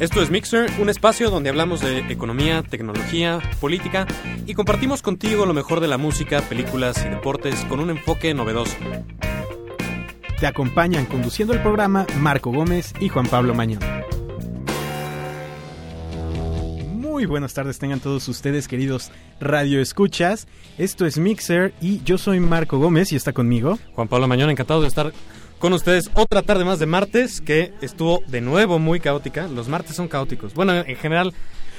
Esto es Mixer, un espacio donde hablamos de economía, tecnología, política y compartimos contigo lo mejor de la música, películas y deportes con un enfoque novedoso. Te acompañan conduciendo el programa Marco Gómez y Juan Pablo Mañón. Muy buenas tardes tengan todos ustedes queridos Radio Escuchas. Esto es Mixer y yo soy Marco Gómez y está conmigo. Juan Pablo Mañón, encantado de estar con ustedes otra tarde más de martes que estuvo de nuevo muy caótica. Los martes son caóticos. Bueno, en general...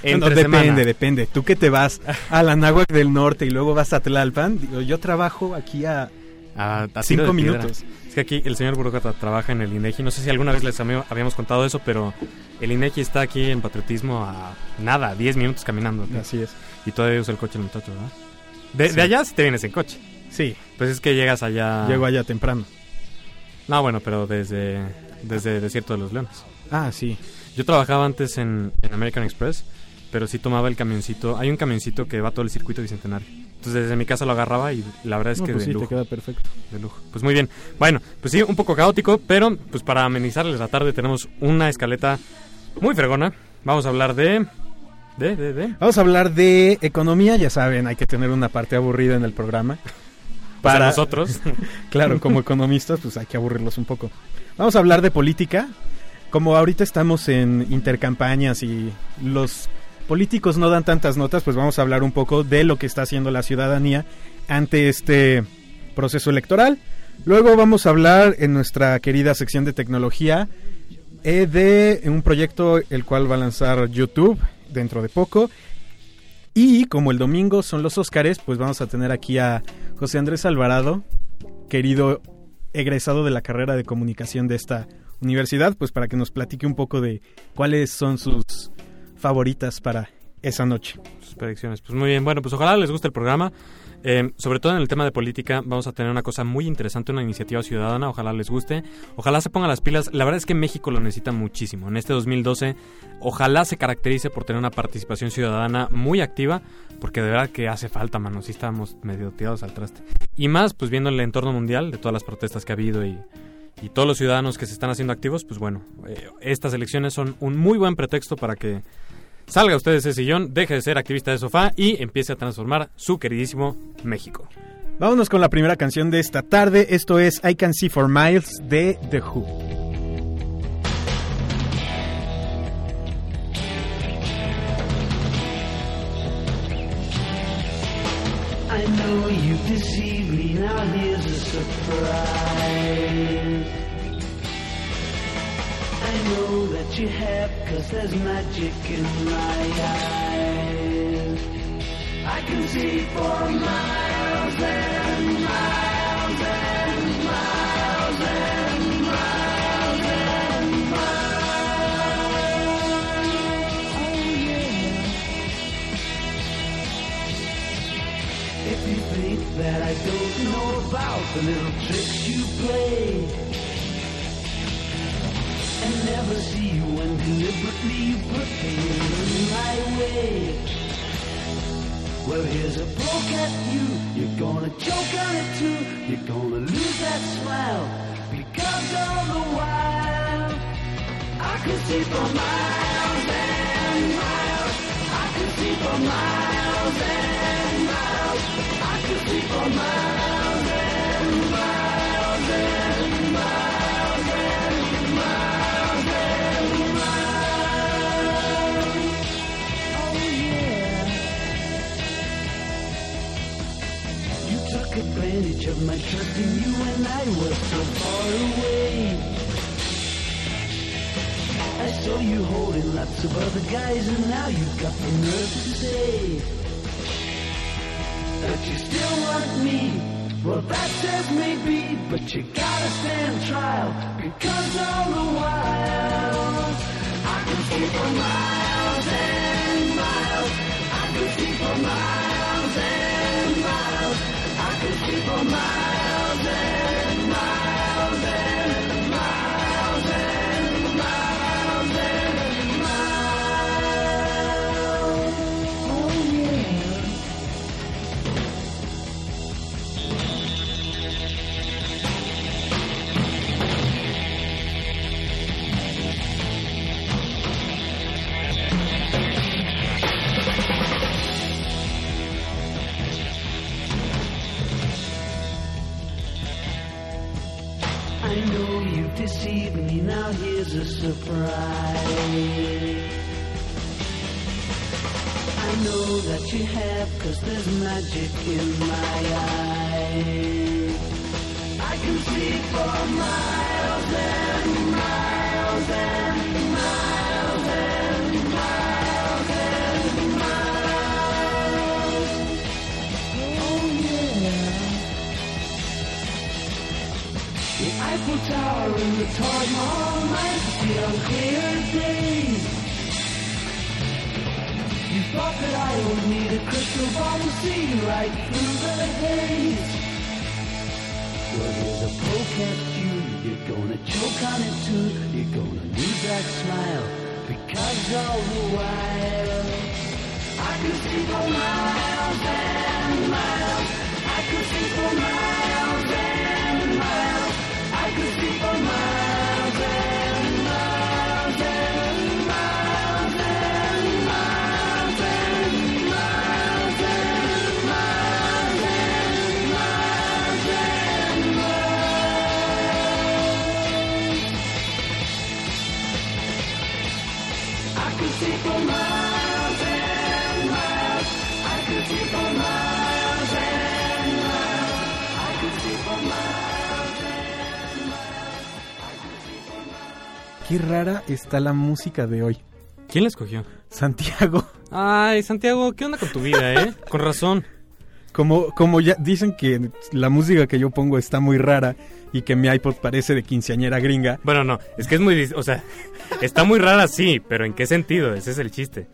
No, depende, depende. Tú que te vas a la Náhuac del Norte y luego vas a Tlalpan, digo, yo trabajo aquí a, a, cinco minutos. Es que aquí el señor burócrata trabaja en el INEGI. No sé si alguna vez les habíamos contado eso, pero el INEGI está aquí en patriotismo a nada, 10 minutos caminando. Así es. Y todavía usa el coche el muchacho, ¿verdad? De, de allá sí te vienes en coche. Sí. Pues es que llegas allá. Llego allá temprano. No, bueno, pero desde, desde Desierto de los Leones. Ah, sí. Yo trabajaba antes en, American Express, pero sí tomaba el camioncito. Hay un camioncito que va todo el circuito bicentenario. Entonces desde mi casa lo agarraba y la verdad es que pues de sí, te queda perfecto. De lujo. Pues muy bien. Bueno, pues sí, un poco caótico, pero pues para amenizarles la tarde tenemos una escaleta muy fregona. Vamos a hablar de... De, de, de. Vamos a hablar de economía, ya saben, hay que tener una parte aburrida en el programa para nosotros. claro, como economistas, pues hay que aburrirlos un poco. Vamos a hablar de política. Como ahorita estamos en intercampañas y los políticos no dan tantas notas, pues vamos a hablar un poco de lo que está haciendo la ciudadanía ante este proceso electoral. Luego vamos a hablar en nuestra querida sección de tecnología eh, de un proyecto el cual va a lanzar YouTube dentro de poco. Y como el domingo son los Óscares, pues vamos a tener aquí a José Andrés Alvarado, querido egresado de la carrera de comunicación de esta universidad, pues para que nos platique un poco de cuáles son sus favoritas para esa noche. Sus predicciones. Pues muy bien, bueno, pues ojalá les guste el programa. Eh, sobre todo en el tema de política, vamos a tener una cosa muy interesante, una iniciativa ciudadana, ojalá les guste, ojalá se pongan las pilas. La verdad es que México lo necesita muchísimo. En este 2012, ojalá se caracterice por tener una participación ciudadana muy activa, porque de verdad que hace falta, mano, si estamos medio tirados al traste. Y más, pues viendo el entorno mundial de todas las protestas que ha habido y, y todos los ciudadanos que se están haciendo activos, pues bueno, eh, estas elecciones son un muy buen pretexto para que Salga usted de ese sillón, deje de ser activista de sofá y empiece a transformar su queridísimo México. Vámonos con la primera canción de esta tarde. Esto es I Can See for Miles de The Who. I know you me, now here's a surprise. I know that you have, cause there's magic in my eyes. I can see for miles and miles and miles and miles and miles. Oh yeah. If you think that I don't know about the little tricks you play and never see you when deliberately you put things in my way. Well, here's a poke at you. You're gonna choke on it too. You're gonna lose that smile because all the while I can see for miles and miles. I can see for miles and miles. I can see for miles advantage of my trust in you when I was so far away. I saw you holding lots of other guys and now you've got the nerve to say that you still want me. Well, that says maybe, but you gotta stand trial because all the while I can see for miles and miles. I can see for miles and miles and miles deceived me, now here's a surprise. I know that you have, cause there's magic in my eyes. I can see for miles and miles and the Taj Mahal might on clear days. You thought that I would need a crystal ball to see right through the haze. Well, here's a poke at you. You're gonna choke on it too. You're gonna lose that smile because all the while I can see for miles and miles. I can see for miles Qué rara está la música de hoy. ¿Quién la escogió? Santiago, Ay, Santiago, ¿qué onda con tu vida, eh? Con razón. como, como ya dicen que la música que yo pongo está muy rara y que mi iPod parece de quinceañera gringa, Bueno, no, es que es muy... O sea, está muy rara, sí, pero ¿en qué sentido? Ese es el chiste.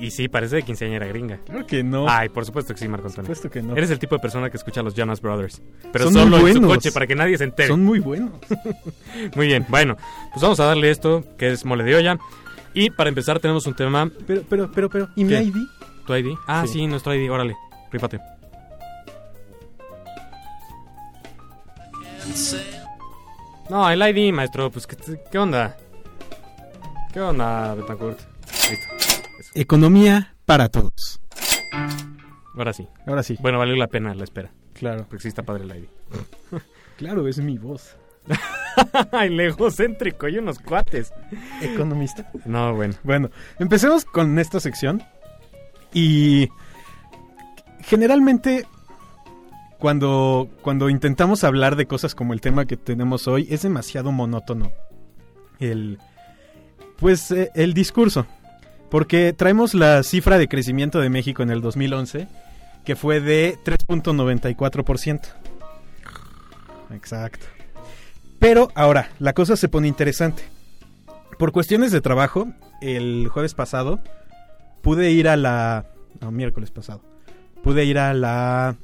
Y sí, parece de quinceañera gringa. creo que no. Ay, por supuesto que sí, Marco Antonio. Por supuesto que no. Eres el tipo de persona que escucha a los Jonas Brothers. Pero Son solo muy en su coche para que nadie se entere. Son muy buenos. Muy bien, bueno, pues vamos a darle esto, que es mole de olla. Y para empezar tenemos un tema, Pero, pero, pero, pero, ¿y mi ¿Qué? ID? tu ID. Ah, sí, Sí. nuestro ID, órale, rípate. No, el ID, maestro, pues, ¿qué, qué onda? ¿Qué onda, Betancourt? Listo, Economía para todos. ahora sí. Ahora sí, Bueno, valió la pena la espera, claro. porque sí está padre el. Claro, es mi voz. el egocéntrico y unos cuates. Economista. No, bueno. Bueno, empecemos con esta sección. Y generalmente cuando, cuando intentamos hablar de cosas como el tema que tenemos hoy, es demasiado monótono. El, pues eh, el discurso. Porque traemos la cifra de crecimiento de México en el 2011, que fue de 3.94%. Exacto. Pero ahora, la cosa se pone interesante. Por cuestiones de trabajo, el jueves pasado pude ir a la... No, miércoles pasado. Pude ir a la...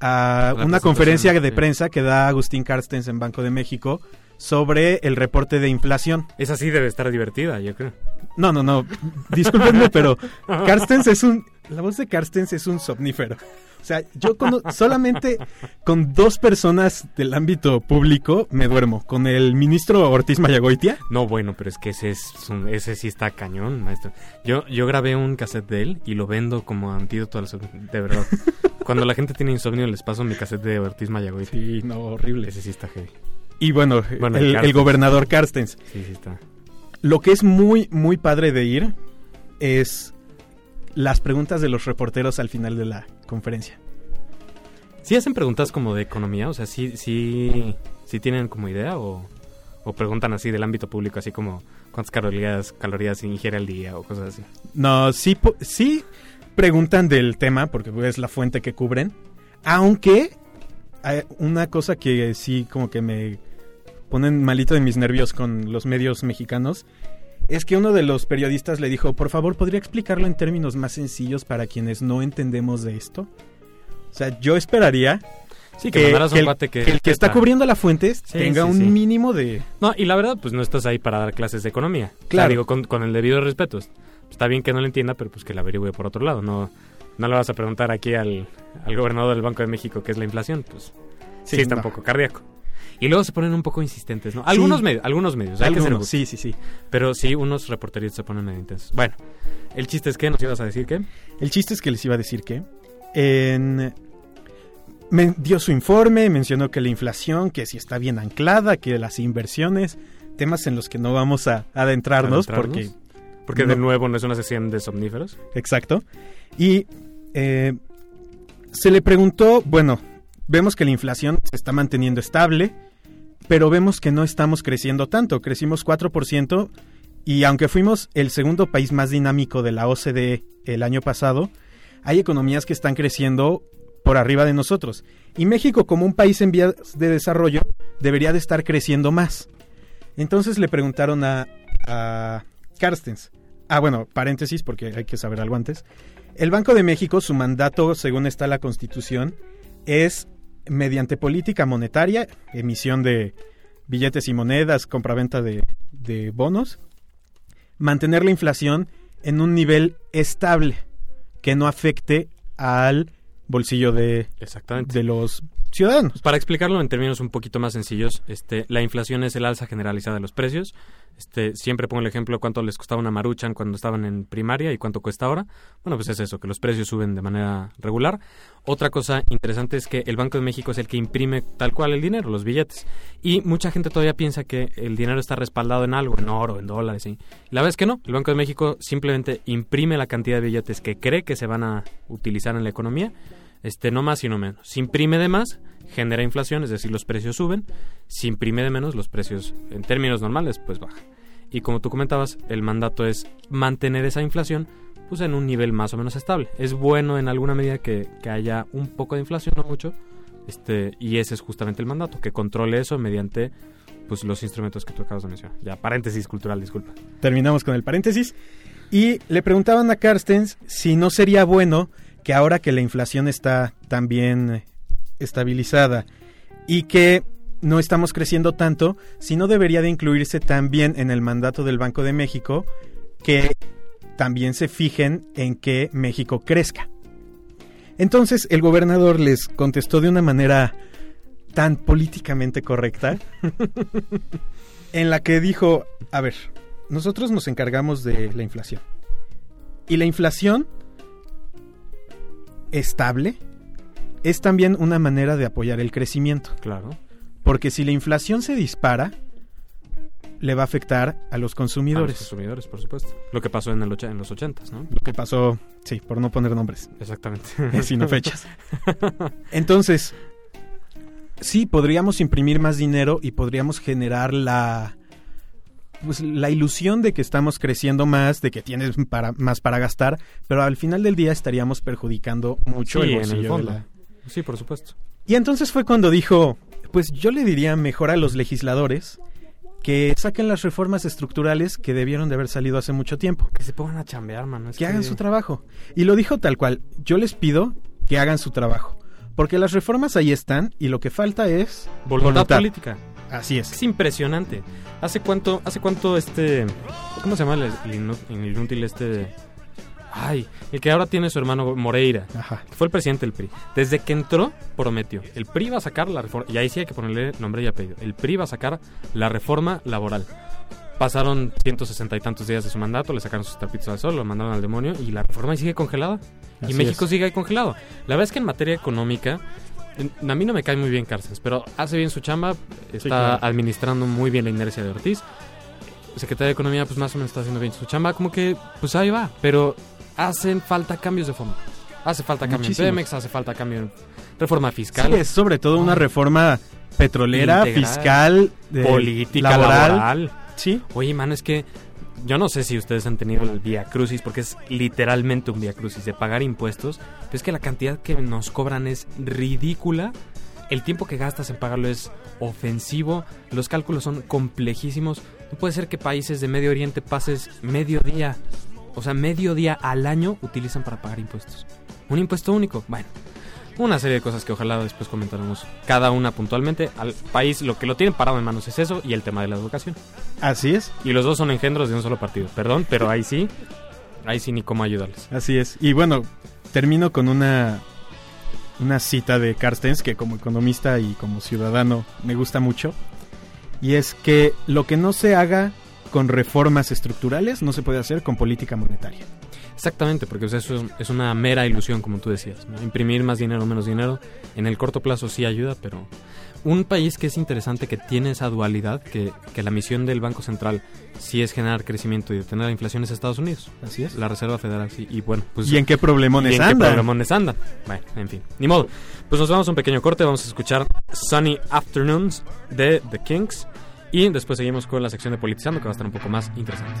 A La una conferencia de sí. prensa que da Agustín Carstens en Banco de México sobre el reporte de inflación. Esa sí debe estar divertida, yo creo. No, no, no. Discúlpenme, pero Carstens es un... La voz de Carstens es un somnífero. O sea, yo cono- solamente con dos personas del ámbito público me duermo. Con el ministro Ortiz Mayagoitia. No, bueno, pero es que ese es un- ese sí está cañón, maestro. Yo yo grabé un cassette de él y lo vendo como antídoto al de verdad. Cuando la gente tiene insomnio les paso mi cassette de Ortiz Mayagoy. Sí, no, horrible. Ese sí está heavy. Y bueno, Bueno, el, gobernador Carstens. Sí, sí está. Lo que es muy, muy padre de ir es las preguntas de los reporteros al final de la conferencia. ¿Sí hacen preguntas como de economía? O sea, ¿sí, sí, sí tienen como idea o, o preguntan así del ámbito público, así como cuántas calorías, calorías ingiere al día o cosas así? No, sí, sí preguntan del tema, porque es la fuente que cubren. Aunque hay una cosa que sí como que me ponen malito de mis nervios con los medios mexicanos es que uno de los periodistas le dijo, por favor, ¿podría explicarlo en términos más sencillos para quienes no entendemos de esto? O sea, yo esperaría Sí, que, el, que... que el que está cubriendo la fuente Sí, tenga sí, un sí. mínimo de... No, y la verdad, pues no estás ahí para dar clases de economía. O sea, Claro. digo, con, con el debido respeto. Está bien que no lo entienda, pero pues que la averigüe por otro lado. No, no le vas a preguntar aquí al, al gobernador del Banco de México qué es la inflación. Pues sí, está no. un poco cardíaco. Y luego se ponen un poco insistentes, ¿no? Algunos medios, algunos medios, hay que ser Algunos, sí, sí, sí. Pero sí, unos reporteristas se ponen medio intensos. Bueno, el chiste es que nos ibas a decir que... El chiste es que les iba a decir que en dio su informe, mencionó que la inflación, que si está bien anclada, que las inversiones, temas en los que no vamos a adentrarnos, Adentrarnos. porque Porque No. de nuevo no es una sesión de somníferos. Exacto. Y eh, se le preguntó, bueno, vemos que la inflación se está manteniendo estable, pero vemos que no estamos creciendo tanto. Crecimos 4% y aunque fuimos el segundo país más dinámico de la OCDE el año pasado, hay economías que están creciendo por arriba de nosotros. Y México, como un país en vías de desarrollo, debería de estar creciendo más. Entonces le preguntaron a, a Carstens. Ah, bueno, paréntesis porque hay que saber algo antes. El Banco de México, su mandato, según está la Constitución, es mediante política monetaria, emisión de billetes y monedas, compraventa de, de bonos, mantener la inflación en un nivel estable que no afecte al bolsillo de, Exactamente. de los Pues para explicarlo en términos un poquito más sencillos, este, la inflación es el alza generalizada de los precios. Este, siempre pongo el ejemplo de cuánto les costaba una maruchan cuando estaban en primaria y cuánto cuesta ahora. Bueno, pues es eso, que los precios suben de manera regular. Otra cosa interesante es que el Banco de México es el que imprime tal cual el dinero, los billetes. Y mucha gente todavía piensa que el dinero está respaldado en algo, en oro, en dólares. ¿sí? La verdad es que no. El Banco de México simplemente imprime la cantidad de billetes que cree que se van a utilizar en la economía este, no más y no menos. Si imprime de más, genera inflación, es decir, los precios suben. Si imprime de menos, los precios, en términos normales, pues bajan. Y como tú comentabas, el mandato es mantener esa inflación pues en un nivel más o menos estable. Es bueno en alguna medida que, que haya un poco de inflación, no mucho, este, y ese es justamente el mandato, que controle eso mediante pues los instrumentos que tú acabas de mencionar. Ya, paréntesis cultural, disculpa. Terminamos con el paréntesis. Y le preguntaban a Carstens si no sería bueno que ahora que la inflación está tan bien eh, estabilizada y que no estamos creciendo tanto, si no debería de incluirse también en el mandato del Banco de México que también se fijen en que México crezca. Entonces el gobernador les contestó de una manera tan políticamente correcta en la que dijo, a ver, nosotros nos encargamos de la inflación. Y la inflación estable es también una manera de apoyar el crecimiento. Claro. Porque si la inflación se dispara, le va a afectar a los A los consumidores. consumidores, por supuesto. Lo que pasó en, el en los ochentas, ¿no? Lo que pasó, sí, por no poner nombres, Exactamente. sino fechas. Entonces, sí, podríamos imprimir más dinero y podríamos generar la pues la ilusión de que estamos creciendo más, de que tienes para, más para gastar, pero al final del día estaríamos perjudicando mucho Sí, el en el bolsillo fondo. la- Sí, por supuesto. Y entonces fue cuando dijo, pues yo le diría mejor a los legisladores que saquen las reformas estructurales que debieron de haber salido hace mucho tiempo, Que se pongan a chambear, mano. Es que hagan su trabajo. Y lo dijo tal cual, yo les pido que hagan su trabajo, porque las reformas ahí están y lo que falta es Voluntad, voluntad. política. Así es. Es impresionante. ¿Hace cuánto, hace cuánto este... ¿Cómo se llama el, el inútil este... Ay, el que ahora tiene su hermano Moreira. Ajá. Fue el presidente del PRI. Desde que entró, prometió. El PRI va a sacar la reforma. Y ahí sí hay que ponerle nombre y apellido. El PRI va a sacar la reforma laboral. Pasaron 160 y tantos días de su mandato, le sacaron sus trapitos al sol, lo mandaron al demonio y la reforma sigue congelada. Así y México es. sigue ahí congelado. La verdad es que en materia económica, a mí no me cae muy bien Cárceles, pero hace bien su chamba, está claro. administrando muy bien la inercia de Ortiz. Secretario de Economía, pues más o menos está haciendo bien su chamba, como que, pues ahí va, pero hacen falta cambios de fondo. Hace falta cambio Muchísimos. en Pemex, hace falta cambio en reforma fiscal, Sí, es sobre todo una reforma petrolera, Integral. fiscal, de- política, laboral. laboral. Sí, Oye, mano, es que yo no sé si ustedes han tenido el Via Crucis, porque es literalmente un Via Crucis de pagar impuestos, pero es que la cantidad que nos cobran es ridícula. El tiempo que gastas en pagarlo es ofensivo, los cálculos son complejísimos. No puede ser que países de Medio Oriente pases medio día, o sea, medio día al año utilizan para pagar impuestos. Un impuesto único. Bueno, una serie de cosas que ojalá después comentaremos cada una puntualmente. Al país lo que lo tienen parado en manos es eso y el tema de la educación. así es, Y los dos son engendros de un solo partido. Perdón, pero ahí sí, ahí sí ni cómo ayudarles. así es. Y bueno, termino con una una cita de Carstens que como economista y como ciudadano me gusta mucho y es que lo que no se haga con reformas estructurales no se puede hacer con política monetaria. Exactamente, porque o sea, eso es una mera ilusión, como tú decías. ¿no? Imprimir más dinero, menos dinero, en el corto plazo sí ayuda, pero un país que es interesante, que tiene esa dualidad, que, que la misión del Banco Central sí es generar crecimiento y detener la inflación es Estados Unidos. Así es. La Reserva Federal, sí. Y bueno, pues... ¿Y en qué problemones ¿Y en qué problemones andan? Bueno, en fin, ni modo. Pues nos vamos a un pequeño corte, vamos a escuchar Sunny Afternoons de The Kinks y después seguimos con la sección de Politizando que va a estar un poco más interesante.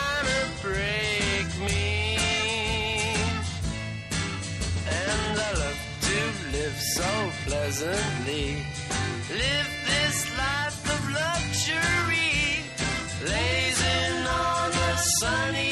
pleasantly. Live this life of luxury. Lazing on a sunny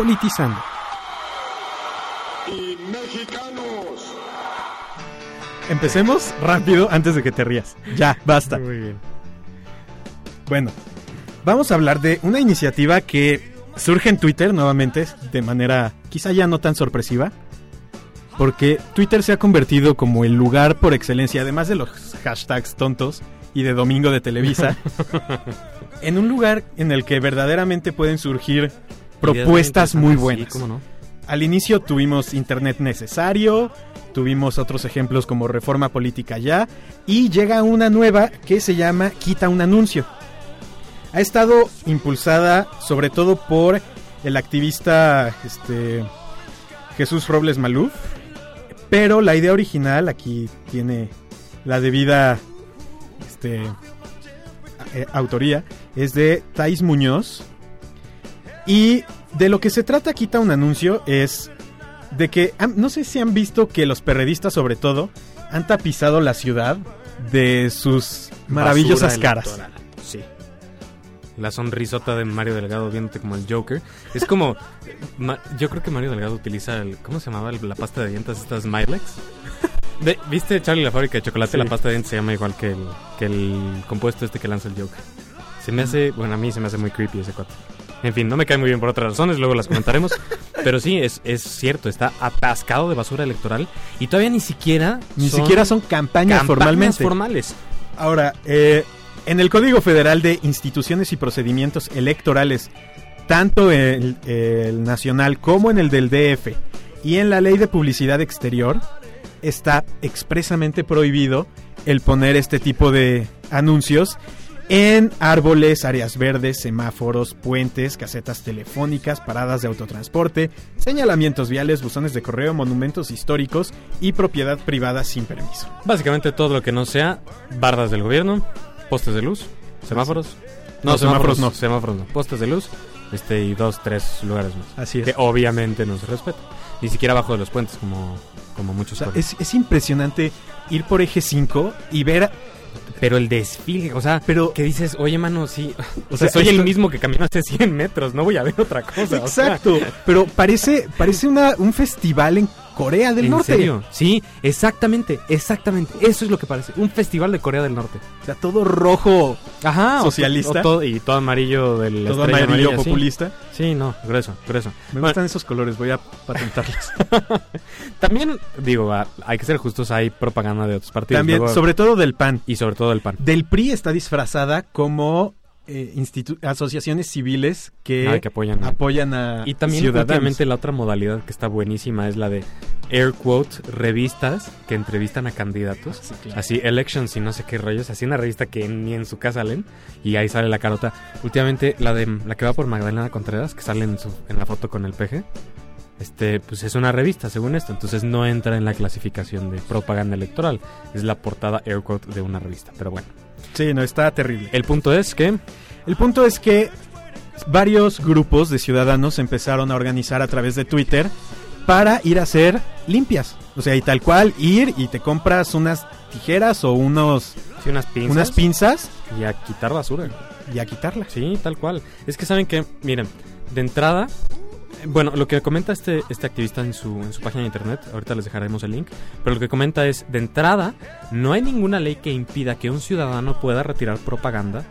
Politizando. y mexicanos. Empecemos rápido antes de que te rías. Ya, basta. Muy bien. Bueno, vamos a hablar de una iniciativa que surge en Twitter nuevamente de manera quizá ya no tan sorpresiva. Porque Twitter se ha convertido como el lugar por excelencia, además de los hashtags tontos y de Domingo de Televisa, en un lugar en el que verdaderamente pueden surgir propuestas muy buenas. Sí, cómo no. Al inicio tuvimos Internet necesario, tuvimos otros ejemplos como Reforma Política Ya, y llega una nueva que se llama Quita un anuncio. Ha estado impulsada sobre todo por el activista este, Jesús Robles Maluf, pero la idea original aquí tiene la debida este, eh, autoría, es de Thais Muñoz. Y de lo que se trata Quita un anuncio es de que no sé si han visto que los perredistas sobre todo han tapizado la ciudad de sus maravillosas Basura caras. Sí. La sonrisota de Mario Delgado viéndote como el Joker. Es como. ma- yo creo que Mario Delgado utiliza el. ¿Cómo se llamaba el- la pasta de dientes? Estas Smilex. De- ¿Viste Charlie la fábrica de chocolate? Sí. La pasta de dientes se llama igual que el, que el compuesto este que lanza el Joker. Se me hace. Bueno, a mí se me hace muy creepy ese cuate. En fin, no me cae muy bien por otras razones, luego las comentaremos. pero sí, es, es cierto, está atascado de basura electoral y todavía ni siquiera. Ni siquiera son campañas, campañas formalmente. formales. Ahora, eh, en el Código Federal de Instituciones y Procedimientos Electorales, tanto el, el nacional como en el del DF y en la Ley de Publicidad Exterior, está expresamente prohibido el poner este tipo de anuncios en árboles, áreas verdes, semáforos, puentes, casetas telefónicas, paradas de autotransporte, señalamientos viales, buzones de correo, monumentos históricos y propiedad privada sin permiso. Básicamente todo lo que no sea bardas del gobierno, postes de luz, semáforos. No, semáforos no. Semáforos no. Postes de luz este y dos, tres lugares más. Así es. Que obviamente no se respeta. Ni siquiera abajo de los puentes como, como O muchos sea, pueblos. es, es impresionante ir por eje 5 y ver. Pero el desfile, o sea, Pero- que dices, oye mano, sí, o O sea, sea, soy esto- el mismo que caminó hace 100 metros, no voy a ver otra cosa. o sea, Exacto. Pero parece, parece una, un festival en Corea del ¿En Norte. serio? Sí, exactamente, exactamente. Eso es lo que parece. Un festival de Corea del Norte. O sea, todo rojo, Ajá. Socialista. o todo- y todo amarillo del todo estrella amarillo amarilla, sí. populista. Sí, no, grueso, grueso. Me Bueno, gustan esos colores, voy a patentarlos. También, digo, hay que ser justos, hay propaganda de otros partidos. También, luego- sobre todo del PAN. Y sobre todo el PAN. Del PRI está disfrazada como eh, asociaciones civiles que, Ah, que apoyan. apoyan a y también, ciudadanos. la otra modalidad que está buenísima es la de air quote revistas que entrevistan a candidatos. Sí, claro. Así, elections y no sé qué rollos. Así una revista que ni en su casa leen. Y ahí sale la carota. Últimamente, la de la que va por Magdalena Contreras, que sale en, su, en la foto con el peje. Este, pues es una revista, según esto. Entonces no entra en la clasificación de propaganda electoral. Es la portada air quote de una revista. Pero bueno. Sí, no, está terrible. El punto es que. El punto es que varios grupos de ciudadanos empezaron a organizar a través de Twitter para ir a hacer limpias. O sea, y tal cual, ir y te compras unas tijeras o unos, Sí, unas pinzas. unas pinzas y a quitar basura. y a quitarlas. Sí, tal cual. Es que saben que, miren, de entrada, bueno, lo que comenta este, este activista en su, en su página de internet, ahorita les dejaremos el link, pero lo que comenta es, de entrada, no hay ninguna ley que impida que un ciudadano pueda retirar propaganda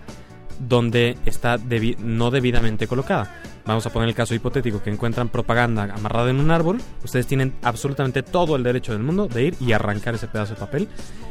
donde está debi- no debidamente colocada. Vamos a poner el caso hipotético que encuentran propaganda amarrada en un árbol. Ustedes tienen absolutamente todo el derecho del mundo de ir y arrancar ese pedazo de papel.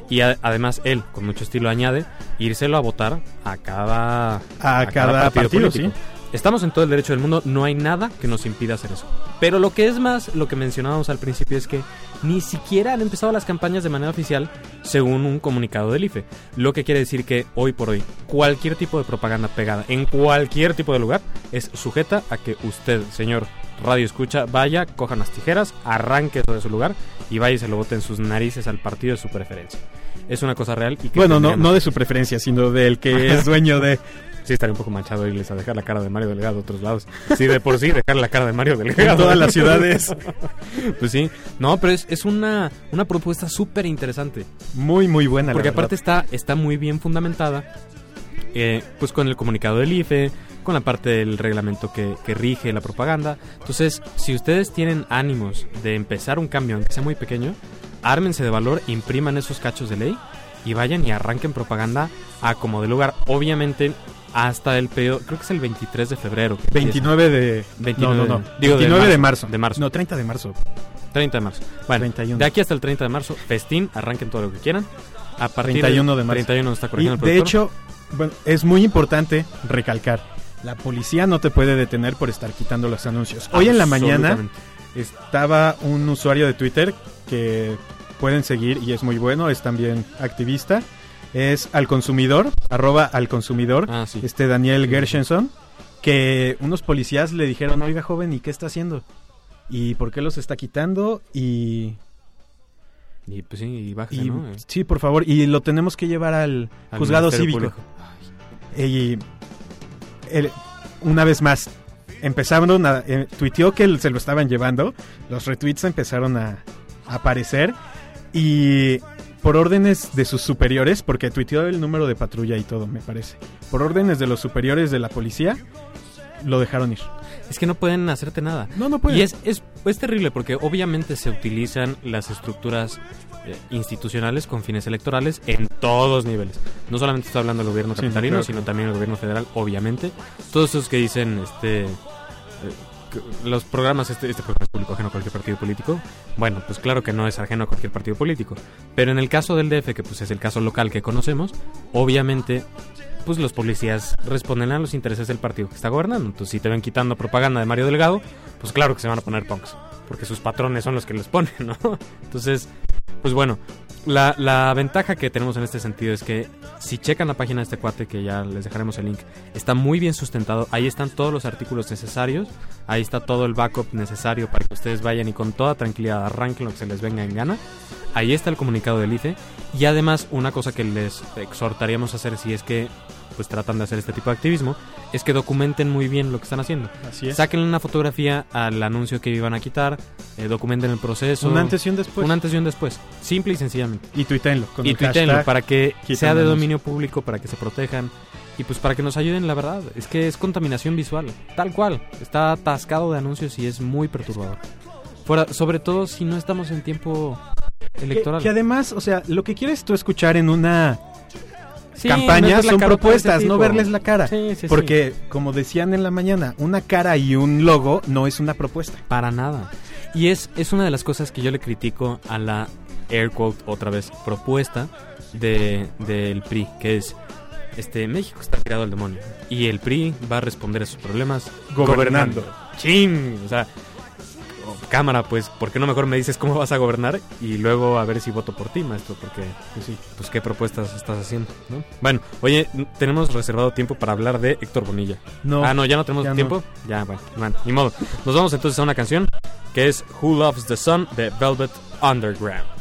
Y a- además él, con mucho estilo, añade írselo a votar a cada, A, cada, partido, sí. Estamos en todo el derecho del mundo, no hay nada que nos impida hacer eso. Pero lo que es más, lo que mencionábamos al principio es que ni siquiera han empezado las campañas de manera oficial según un comunicado del IFE. Lo que quiere decir que hoy por hoy cualquier tipo de propaganda pegada en cualquier tipo de lugar es sujeta a que usted, señor radio escucha, vaya, coja unas tijeras, arranque eso de su lugar y vaya y se lo bote en sus narices al partido de su preferencia. Es una cosa real y que Bueno, no, no de su preferencia, sino del que es dueño de... Sí, estaría un poco manchado irles a dejar la cara de Mario Delgado a otros lados. Sí, de por sí, dejar la cara de Mario Delgado. En todas las ciudades. Pues sí. No, pero es, es una, una propuesta súper interesante. Muy, muy buena. Porque aparte está, está muy bien fundamentada. eh, pues con el comunicado del IFE, con la parte del reglamento que, que rige la propaganda. Entonces, si ustedes tienen ánimos de empezar un cambio, aunque sea muy pequeño, ármense de valor, impriman esos cachos de ley y vayan y arranquen propaganda a como de lugar. Obviamente, hasta el periodo, creo que es el 23 de febrero. que empieza. 29 de... 29 no, no, no. de- digo, de 29 de marzo, marzo. de marzo. No, 30 de marzo. 30 de marzo. Bueno, 31. de aquí hasta el 30 de marzo, festín, arranquen todo lo que quieran. A partir 31 del de marzo. 31 está corrigiendo el de hecho, bueno, es muy importante recalcar. La policía no te puede detener por estar quitando los anuncios. Hoy en la mañana estaba un usuario de Twitter que pueden seguir y es muy bueno, es también activista. Es al consumidor, arroba al consumidor, Ah, sí. este Daniel Gershenson, que unos policías le dijeron, oiga joven, ¿y qué está haciendo? ¿Y por qué los está quitando? Y, Y pues sí, y bájese, y- ¿no? Sí, por favor, y lo tenemos que llevar al, al juzgado cívico. Y el- una vez más, empezaron a... eh, tuiteó que se lo estaban llevando, los retweets empezaron a, a aparecer y por órdenes de sus superiores, porque tuiteó el número de patrulla y todo, me parece. Por órdenes de los superiores de la policía, lo dejaron ir. Es que no pueden hacerte nada. No, no puede. Y es, es, es terrible porque obviamente se utilizan las estructuras eh, institucionales con fines electorales en todos niveles. No solamente estoy hablando del gobierno Sí, capitalino, claro. sino también el gobierno federal, obviamente. Todos esos que dicen, este... los programas, este, este programa es público ajeno a cualquier partido político. Bueno, pues claro que no es ajeno a cualquier partido político. Pero en el caso del DF, que pues es el caso local que conocemos, obviamente pues los policías responden a los intereses del partido que está gobernando. Entonces, si te ven quitando propaganda de Mario Delgado, pues claro que se van a poner punks. Porque sus patrones son los que les ponen, ¿no? Entonces, pues bueno, la, ventaja que tenemos en este sentido es que si checan la página de este cuate, que ya les dejaremos el link, está muy bien sustentado. Ahí están todos los artículos necesarios. Ahí está todo el backup necesario para que ustedes vayan y con toda tranquilidad arranquen lo que se les venga en gana. Ahí está el comunicado del IFE. Y además, una cosa que les exhortaríamos a hacer si es que pues tratan de hacer este tipo de activismo, es que documenten muy bien lo que están haciendo. Así es. Saquen una fotografía al anuncio que iban a quitar, eh, documenten el proceso. un antes y un después. un antes y un después. Simple y sencillamente. y tuitenlo. Con y hashtag. para que sea de dominio público, para que se protejan. Y pues para que nos ayuden, la verdad. Es que es contaminación visual. Tal cual. Está atascado de anuncios y es muy perturbador. Fuera, sobre todo si no estamos en tiempo Que, electoral. que además, o sea, lo que quieres tú escuchar en una Sí, no campaña es la son propuestas, no verles la cara. Sí, sí, sí. Porque, como decían en la mañana, una cara y un logo no es una propuesta. Para nada. Y es, es una de las cosas que yo le critico a la air quote, otra vez, propuesta de, del PRI, que es este México está tirado al demonio. Y el PRI va a responder a sus problemas Gobernando. Chin, o sea, cámara, pues, ¿por qué no mejor me dices cómo vas a gobernar? Y luego a ver si voto por ti, maestro, porque, Pues sí. pues, ¿qué propuestas estás haciendo? ¿no? Bueno, oye, tenemos reservado tiempo para hablar de Héctor Bonilla. No. Ah, no, ya no tenemos ya no. tiempo. Ya, bueno, bueno, ni modo. Nos vamos entonces a una canción que es Who Loves the Sun de Velvet Underground.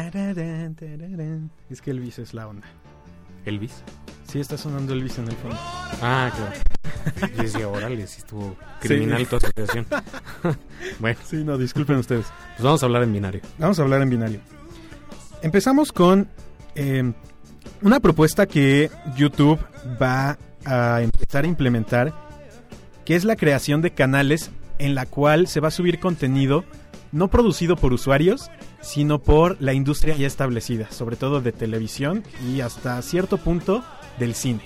Tararán, tararán. Es que Elvis es la onda. Elvis. Sí, está sonando Elvis en el fondo. Ah, claro. Yo decía, órale, si estuvo criminal Sí. tu asociación. bueno, Sí, no, disculpen ustedes. pues vamos a hablar en binario. Vamos a hablar en binario. Empezamos con eh, una propuesta que YouTube va a empezar a implementar, que es la creación de canales en la cual se va a subir contenido no producido por usuarios, sino por la industria ya establecida, sobre todo de televisión y hasta cierto punto del cine.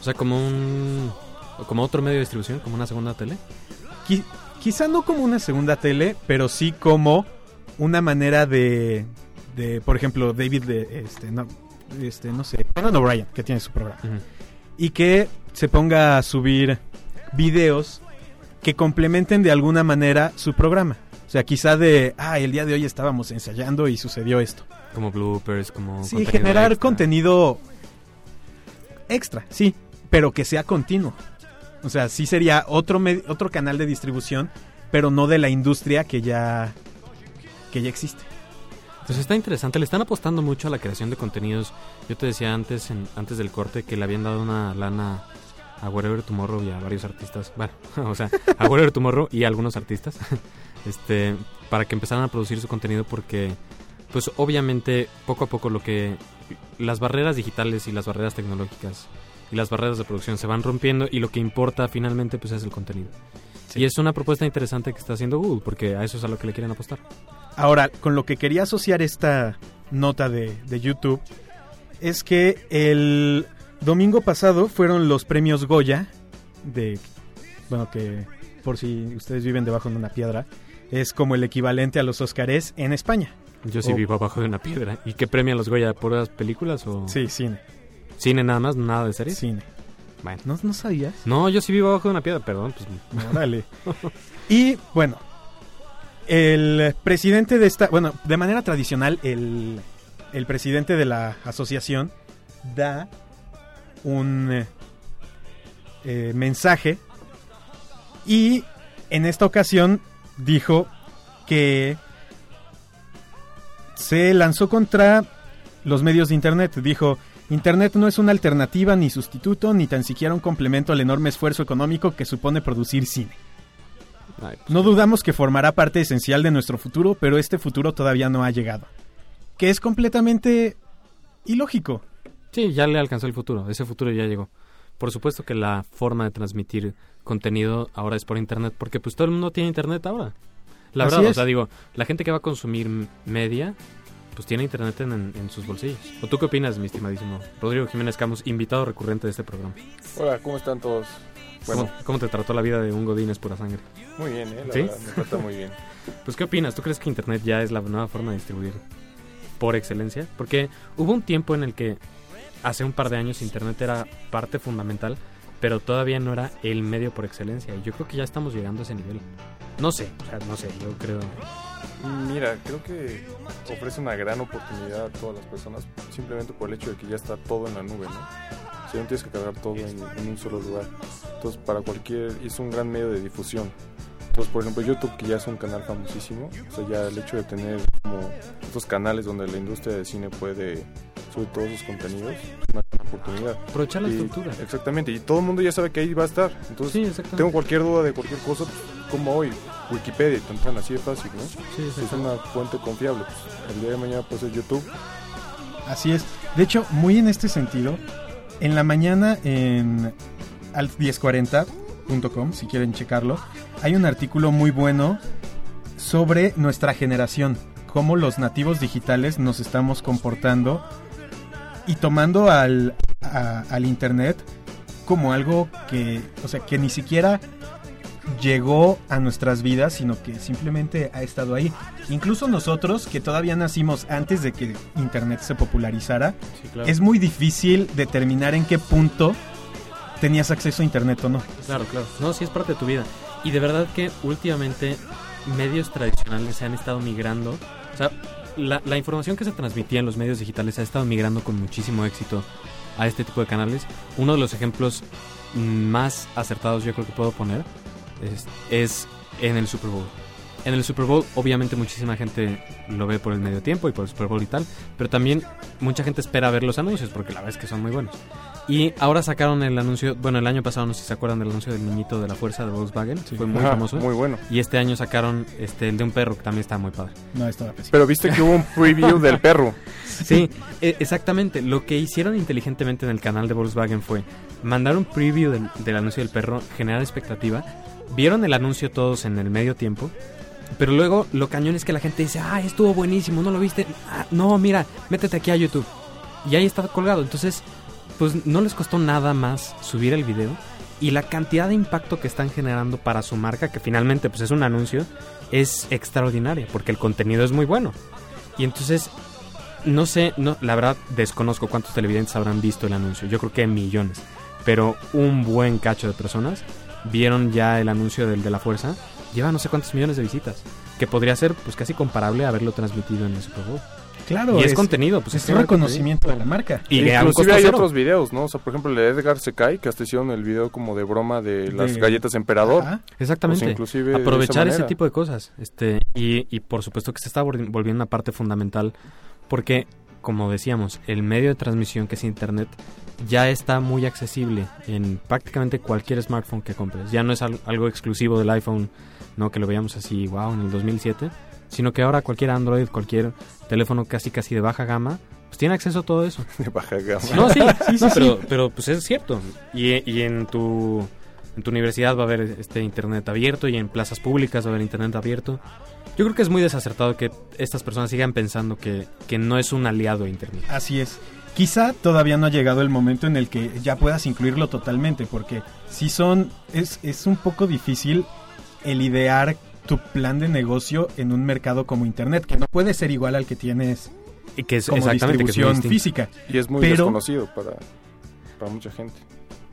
O sea, como un... Como otro medio de distribución, como una segunda tele. Qui- quizá no como una segunda tele, pero sí como una manera de, de por ejemplo, David, de, este, no, este, no sé, Conan O'Brien, que tiene su programa, y que se ponga a subir videos que complementen de alguna manera su programa. O sea, quizá de, ah, el día de hoy estábamos ensayando y sucedió esto. Como bloopers, como... Sí, contenido generar extra. contenido extra, sí, pero que sea continuo. O sea, sí sería otro otro canal de distribución, pero no de la industria que ya que ya existe. Pues está interesante, le están apostando mucho a la creación de contenidos. Yo te decía antes, en- antes del corte, que le habían dado una lana a Wherever Tomorrow y a varios artistas. Bueno, o sea, a Wherever Tomorrow y a algunos artistas. este, para que empezaran a producir su contenido porque, pues obviamente, poco a poco lo que... Las barreras digitales y las barreras tecnológicas y las barreras de producción se van rompiendo y lo que importa finalmente pues es el contenido. Sí. Y es una propuesta interesante que está haciendo Google porque a eso es a lo que le quieren apostar. Ahora, con lo que quería asociar esta nota de, de YouTube es que el domingo pasado fueron los premios Goya de bueno que por si ustedes viven debajo de una piedra es como el equivalente a los Óscares en España. Yo sí O- vivo abajo de una piedra. ¿Y qué premian los Goya? ¿Puras películas o Sí, cine. cine nada más? ¿Nada de series? Cine. Bueno. ¿No, no sabías? No, yo sí vivo abajo de una piedra, perdón. Pues, Órale. y bueno, el presidente de esta, bueno, de manera tradicional, el, el presidente de la asociación da un eh, eh, mensaje y en esta ocasión dijo que se lanzó contra los medios de Internet. Dijo, Internet no es una alternativa ni sustituto, ni tan siquiera un complemento al enorme esfuerzo económico que supone producir cine. pues, No dudamos que formará parte esencial de nuestro futuro, pero este futuro todavía no ha llegado. Que es completamente ilógico. Sí, ya le alcanzó el futuro. Ese futuro ya llegó. Por supuesto que la forma de transmitir contenido ahora es por internet, porque pues todo el mundo tiene internet ahora. La Así verdad, o es. sea, digo, la gente que va a consumir media, pues tiene internet en, en sus bolsillos. ¿O tú qué opinas, mi estimadísimo Rodrigo Jiménez Camus, invitado recurrente de este programa? Hola, ¿cómo están todos? Bueno, ¿Cómo, cómo te trató la vida de un Godínez pura sangre? muy bien, ¿eh? La ¿Sí? verdad, me trata muy bien. Pues, ¿qué opinas? ¿Tú crees que Internet ya es la nueva forma de distribuir por excelencia? Porque hubo un tiempo en el que hace un par de años Internet era parte fundamental, pero todavía no era el medio por excelencia. Y yo creo que ya estamos llegando a ese nivel. No sé, o sea, no sé, yo creo... Mira, creo que ofrece una gran oportunidad a todas las personas simplemente por el hecho de que ya está todo en la nube, ¿no? Sea, no tienes que cargar todo en, un solo lugar. Entonces, para cualquier... es un gran medio de difusión. Entonces, por ejemplo, YouTube, que ya es un canal famosísimo, o sea, ya el hecho de tener como estos canales donde la industria del cine puede subir todos sus contenidos, es una gran oportunidad. Aprovechar la Y- estructura. Exactamente, y todo el mundo ya sabe que ahí va a estar. Entonces, Sí, tengo cualquier duda de cualquier cosa, pues, como hoy, Wikipedia, tan, tan así de fácil, ¿no? Sí, Es una fuente confiable. Pues, el día de mañana puede ser YouTube. Así es. De hecho, muy en este sentido, en la mañana en alt1040.com, si quieren checarlo, hay un artículo muy bueno sobre nuestra generación, cómo los nativos digitales nos estamos comportando y tomando al, a- al Internet como algo que, o sea, que ni siquiera llegó a nuestras vidas, sino que simplemente ha estado ahí. Incluso nosotros, que todavía nacimos antes de que Internet se popularizara, Sí, claro. es muy difícil determinar en qué punto tenías acceso a Internet o no. Claro, claro. No, sí es parte de tu vida. Y de verdad que últimamente medios tradicionales se han estado migrando. O sea, la, información que se transmitía en los medios digitales ha estado migrando con muchísimo éxito a este tipo de canales. Uno de los ejemplos más acertados yo creo que puedo poner es, es en el Super Bowl. En el Super Bowl, obviamente, muchísima gente lo ve por el medio tiempo y por el Super Bowl y tal. Pero también mucha gente espera ver los anuncios porque la verdad es que son muy buenos. Y ahora sacaron el anuncio, bueno, el año pasado, no sé si se acuerdan del anuncio del niñito de la fuerza de Volkswagen. Fue muy Ajá, famoso. Muy bueno. Y este año sacaron este, el de un perro que también está muy padre. No, estaba pésimo. Pero viste que hubo un preview del perro. Sí, e- exactamente. Lo que hicieron inteligentemente en el canal de Volkswagen fue mandar un preview del, del anuncio del perro, generar expectativa. Vieron el anuncio todos en el medio tiempo. Pero luego lo cañón es que la gente dice, ah, estuvo buenísimo, ¿no lo viste? "Ah, no, mira, métete aquí a YouTube. Y ahí está colgado. Entonces, pues no les costó nada más subir el video. Y la cantidad de impacto que están generando para su marca, que finalmente pues es un anuncio, es extraordinaria, porque el contenido es muy bueno. Y entonces, no sé, no, la verdad desconozco cuántos televidentes habrán visto el anuncio. Yo creo que millones. Pero un buen cacho de personas vieron ya el anuncio del de la fuerza. Lleva no sé cuántos millones de visitas. Que podría ser pues casi comparable a haberlo transmitido en el Super. Claro, y es, contenido, pues es es un reconocimiento. de la marca. Y Inclusive hay cero. otros videos, ¿no? O sea, por ejemplo, el de Edgar Secai, que hasta hicieron el video como de broma de las De- galletas emperador. Ajá. Exactamente. O sea, inclusive de esa Aprovechar ese tipo de cosas. Este, y, y por supuesto que se está volvi- volviendo una parte fundamental. Porque, como decíamos, el medio de transmisión que es Internet ya está muy accesible en prácticamente cualquier smartphone que compres. Ya no es al- algo exclusivo del iPhone, no que lo veíamos así, wow, en el 2007. Sino que ahora cualquier Android, cualquier teléfono casi casi de baja gama, pues tiene acceso a todo eso. De baja gama. No, sí, Sí, sí, no, sí. pero, pero pues es cierto. Y, y en tu en tu universidad va a haber este internet abierto y en plazas públicas va a haber internet abierto. Yo creo que es muy desacertado que estas personas sigan pensando que, que no es un aliado a internet. Así es. Quizá todavía no ha llegado el momento en el que ya puedas incluirlo totalmente, porque si son, es, es un poco difícil el idear tu plan de negocio en un mercado como Internet, que no puede ser igual al que tienes Y que es como exactamente que es muy distribución física. Y es muy Pero- desconocido para, para mucha gente.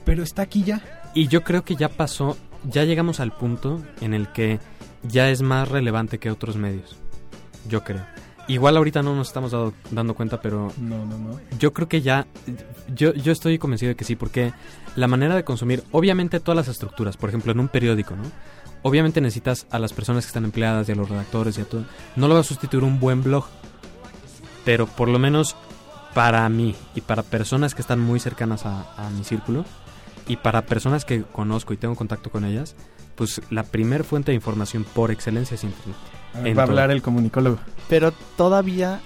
Pero está aquí ya. Y yo creo que ya pasó, ya llegamos al punto en el que ya es más relevante que otros medios. Yo creo. Igual ahorita no nos estamos dado- dando cuenta, pero No, no, no. Yo creo que ya, yo, yo estoy convencido de que sí, porque la manera de consumir, obviamente todas las estructuras, por ejemplo en un periódico, ¿no? Obviamente necesitas a las personas que están empleadas y a los redactores y a todo. No lo va a sustituir un buen blog, pero por lo menos para mí y para personas que están muy cercanas a, a mi círculo y para personas que conozco y tengo contacto con ellas, pues la primer fuente de información por excelencia es Internet. A ver, En va a hablar el comunicólogo. pero todavía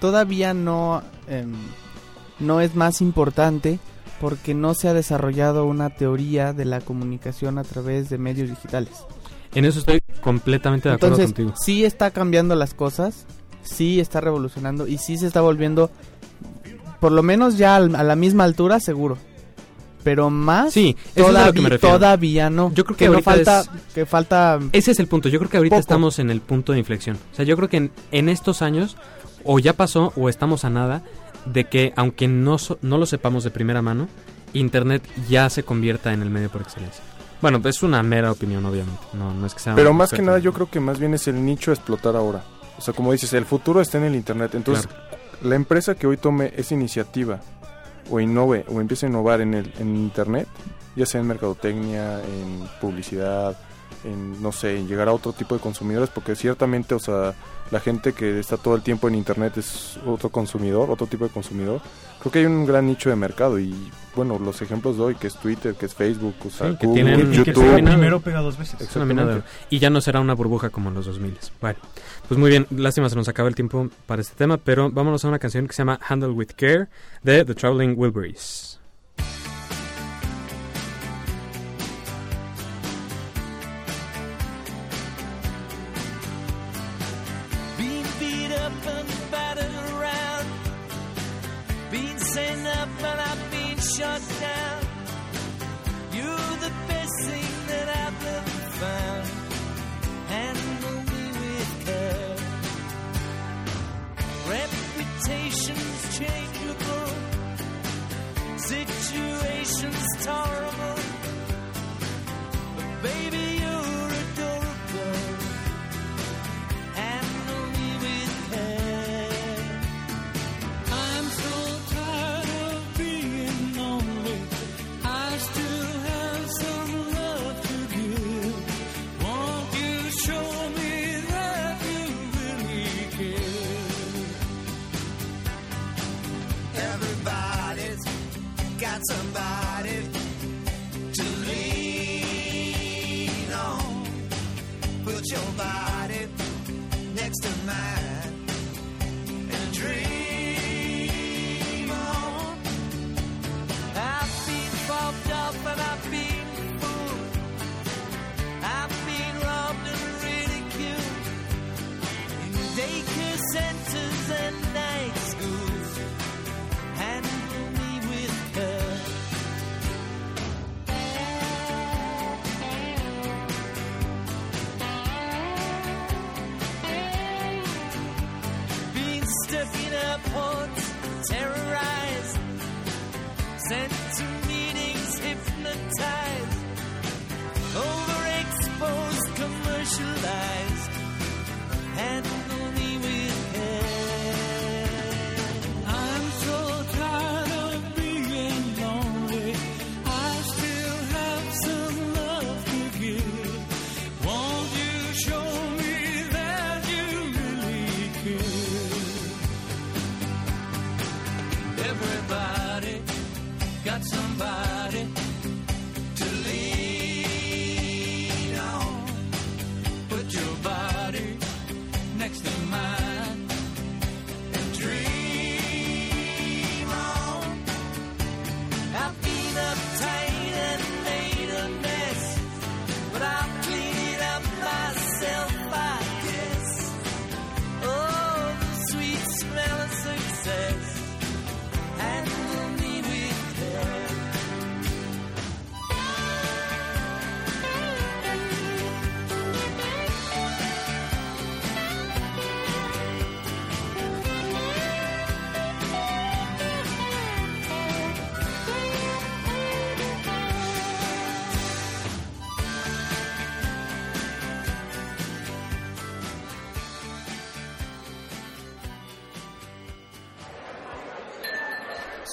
todavía no em, no es más importante porque no se ha desarrollado una teoría de la comunicación a través de medios digitales. En eso estoy completamente de acuerdo contigo. sí está cambiando las cosas, sí está revolucionando y sí se está volviendo por lo menos ya a la misma altura seguro. Pero más Sí, eso es a lo que me todavía, refiero. todavía no. Yo creo que no ahorita falta es- que falta Ese es el punto. Yo creo que ahorita Poco. estamos en el punto de inflexión. O sea, yo creo que en, en estos años, o ya pasó, o estamos a nada, de que aunque no, so- no lo sepamos de primera mano, Internet ya se convierta en el medio por excelencia. Bueno, es una mera opinión, obviamente. No, no es que sea. Pero más que nada yo creo que más bien es el nicho a explotar ahora. O sea, como dices, el futuro está en el Internet. Entonces, la empresa que hoy tome esa iniciativa o innove o empiece a innovar en el en Internet, ya sea en mercadotecnia, en publicidad, en, no sé, en llegar a otro tipo de consumidores, porque ciertamente, o sea, la gente que está todo el tiempo en Internet es otro consumidor, otro tipo de consumidor. Creo que hay un gran nicho de mercado y, bueno, los ejemplos de hoy, que es Twitter, que es Facebook, o sea, Sí, que Google, tienen- que YouTube. pega Minado. primero pega dos veces. Oro. Y ya no será una burbuja como en los 2000. Bueno, pues muy bien. Lástima, se nos acaba el tiempo para este tema. Pero vámonos a una canción que se llama Handle with Care de The Traveling Wilburys.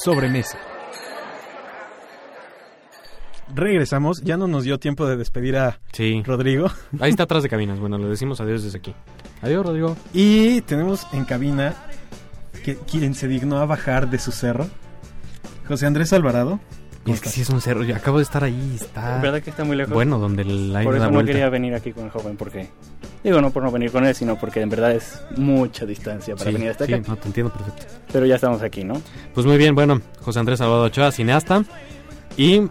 Sobremesa. Regresamos, ya no nos dio tiempo de despedir a Sí. Rodrigo. Ahí está atrás de cabinas. Bueno, le decimos adiós desde aquí. Adiós, Rodrigo. Y tenemos en cabina que, quien se dignó a bajar de su cerro, José Andrés Alvarado. Y es que sí es un cerro. Yo acabo de estar ahí. Está. ¿Verdad que está muy lejos? Bueno, donde el aire por da eso no vuelta. quería venir aquí con el joven, porque... Digo, no por no venir con él, sino porque en verdad es mucha distancia para Sí, venir hasta sí, acá. no, te entiendo perfecto. Pero ya estamos aquí, ¿no? Pues muy bien, bueno, José Andrés Salvador Ochoa, cineasta, y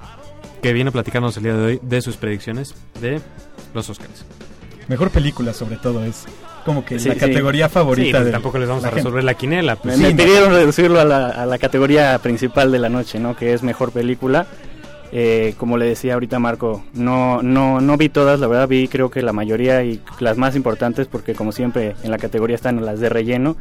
que viene a platicarnos el día de hoy de sus predicciones de los Oscars. Mejor película, sobre todo, es como que Sí, la sí. categoría Sí, favorita pues de tampoco les vamos a gente. resolver la quinela. Me, Pues, me sí, no. pidieron reducirlo a la, a la categoría principal de la noche, ¿no? Que es mejor película. Eh, como le decía ahorita Marco, no, no, no vi todas, la verdad vi creo que la mayoría y las más importantes porque como siempre en la categoría están las de relleno,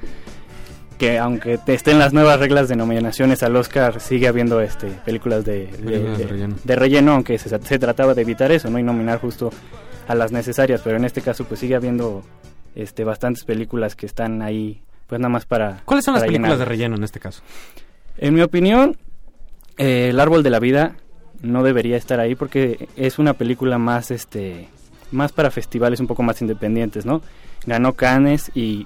que aunque estén las nuevas reglas de nominaciones al Oscar, sigue habiendo este películas de, de- relleno. de relleno, aunque se, se trataba de evitar eso, ¿no? Y nominar justo a las necesarias, pero en este caso pues sigue habiendo este bastantes películas que están ahí pues nada más para ¿Cuáles son las películas llenar. de relleno en este caso? En mi opinión, eh, El árbol de la vida no debería estar ahí porque es una película más este más para festivales un poco más independientes, ¿no? Ganó Cannes y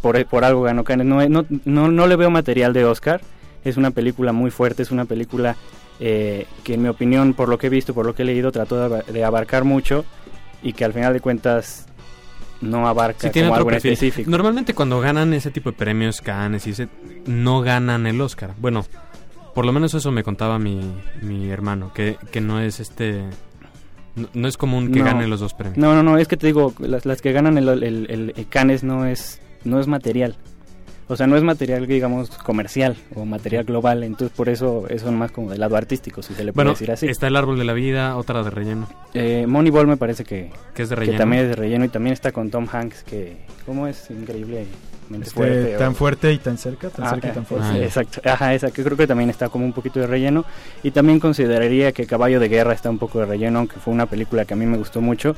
por, por algo ganó Cannes. No, no, no, no le veo material de Oscar. Es una película muy fuerte, es una película eh, que en mi opinión, por lo que he visto, por lo que he leído, trató de, aba- de abarcar mucho y que al final de cuentas no abarca Sí, tiene como algo en específico. Normalmente cuando ganan ese tipo de premios, Cannes y ese, no ganan el Oscar. Bueno, por lo menos eso me contaba mi, mi hermano, que, que no es este... No, no es común que No. ganen los dos premios. No, no, no, es que te digo, las, las que ganan el, el, el- el Cannes no es, no es material. O sea, no es material, digamos, comercial o material global. Entonces, por eso eso es más como del lado artístico, si se le puede Bueno, decir así. está El Árbol de la Vida, otra de relleno, Eh, Moneyball me parece que, que es de que relleno. también es de relleno y también está con Tom Hanks, que, ¿cómo es? Increíblemente Este, fuerte. o- tan fuerte y tan cerca, tan Ah, cerca y tan eh, fuerte. Ah, ya. Exacto, ajá, esa que creo que también está como un poquito de relleno. Y también consideraría que Caballo de Guerra está un poco de relleno, aunque fue una película que a mí me gustó mucho,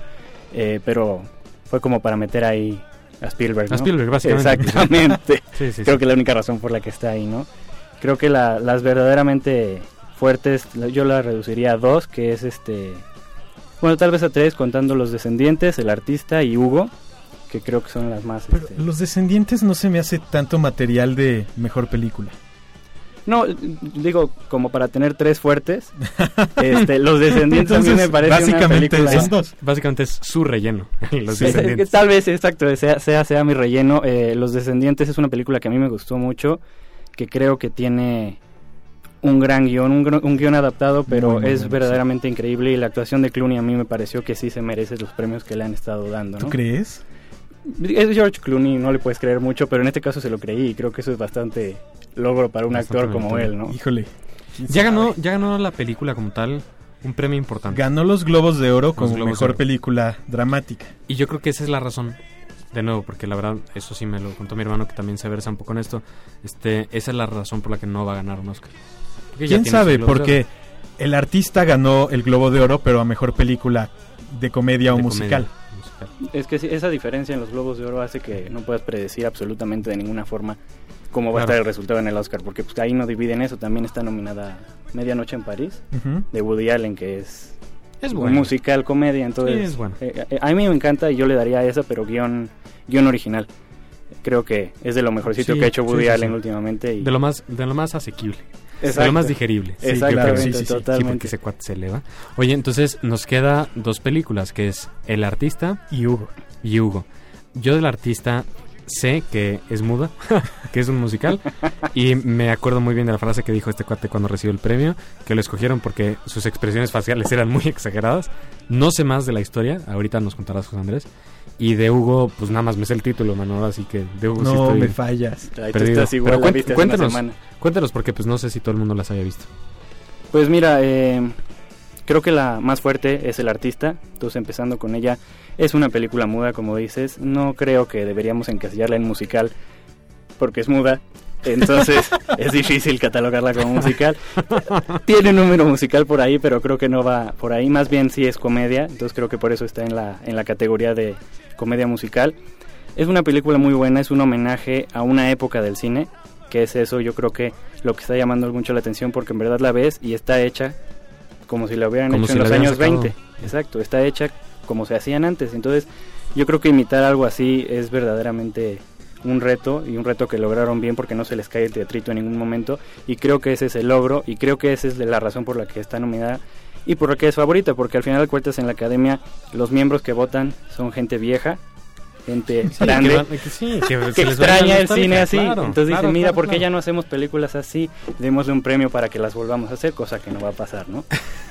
eh, pero fue como para meter ahí a Spielberg. A ¿no? Spielberg, básicamente. Exactamente. Sí, sí, creo sí. que es la única razón por la que está ahí, ¿no? Creo que la- las verdaderamente fuertes yo las reduciría a dos, que es este... Bueno, tal vez a tres, contando Los Descendientes, El Artista y Hugo, que creo que son las más... Pero este, Los Descendientes no se me hace tanto material de mejor película. No, digo, como para tener tres fuertes, este, Los Descendientes a mí me parece una básicamente película... son dos. Básicamente es su relleno. Los Sí, descendientes. Tal vez, exacto, sea, sea, sea mi relleno. Eh, Los Descendientes es una película que a mí me gustó mucho, que creo que tiene un gran guion, un, un guion adaptado, pero Muy, muy es verdaderamente increíble y la actuación de Clooney a mí me pareció que sí se merece los premios que le han estado dando. ¿Tú ¿no? crees? Es George Clooney, no le puedes creer mucho, pero en este caso se lo creí y creo que eso es bastante logro para un Bastante actor como él, ¿no? Híjole. ¿quién Ya ganó, ya ganó la película como tal un premio importante. Ganó los Globos de Oro como Globos mejor Oro. película dramática. Y yo creo que esa es la razón. De nuevo, porque la verdad, eso sí me lo contó mi hermano que también se versa un poco en esto. Este, esa es la razón por la que no va a ganar un Oscar. Porque ¿Quién sabe? Porque el artista ganó el Globo de Oro, pero a mejor película de comedia o de musical. comedia, musical. Es que esa diferencia en los Globos de Oro hace que no puedas predecir absolutamente de ninguna forma cómo va a estar el resultado en el Oscar, porque pues, ahí no dividen eso. También está nominada Medianoche en París, de Woody Allen, que es Es un bueno. musical comedia. Entonces, Sí, es bueno. eh, eh, a mí me encanta y yo le daría esa, pero guion, guion original. Creo que es de lo mejorcito Sí, que ha hecho Woody sí, Allen últimamente. Y... De lo más, de lo más asequible. Exacto. lo más digerible. Sí, Exactamente, sí, sí, sí. Sí, porque totalmente. ese cuate se eleva. Oye, entonces nos queda dos películas, que es El Artista Y Hugo. y Hugo. Yo del artista sé que es muda, que es un musical, y me acuerdo muy bien de la frase que dijo este cuate cuando recibió el premio, que lo escogieron porque sus expresiones faciales eran muy exageradas. No sé más de la historia, ahorita nos contarás José Andrés. Y de Hugo, pues nada más me sé el título, Manolo, así que de Hugo sí No estoy... me fallas. Ahí tú estás igual, Pero cuént- cuéntanos. semana. Cuéntanos porque pues no sé si todo el mundo las haya visto. Pues mira, eh, creo que la más fuerte es el artista. Entonces, empezando con ella, es una película muda, como dices. No creo que deberíamos encasillarla en musical porque es muda. Entonces, es difícil catalogarla como musical. Tiene un número musical por ahí, pero creo que no va por ahí. Más bien sí es comedia. Entonces, creo que por eso está en la, en la categoría de comedia musical. Es una película muy buena, es un homenaje a una época del cine, que es eso, yo creo que lo que está llamando mucho la atención porque en verdad la ves y está hecha como si la hubieran Como hecho si en los años sacado. 20. Exacto, está hecha como se hacían antes. Entonces, yo creo que imitar algo así es verdaderamente un reto y un reto que lograron bien porque no se les cae el teatrito en ningún momento y creo que ese es el logro y creo que esa es la razón por la que está nominada y por la que es favorita porque al final de cuentas en la academia los miembros que votan son gente vieja gente grande que, que sí, que, que se les va la extraña el cine así. claro, Entonces claro, dicen, mira, claro, ¿por qué claro. ya no hacemos películas así? Démosle un premio para que las volvamos a hacer, cosa que no va a pasar, ¿no?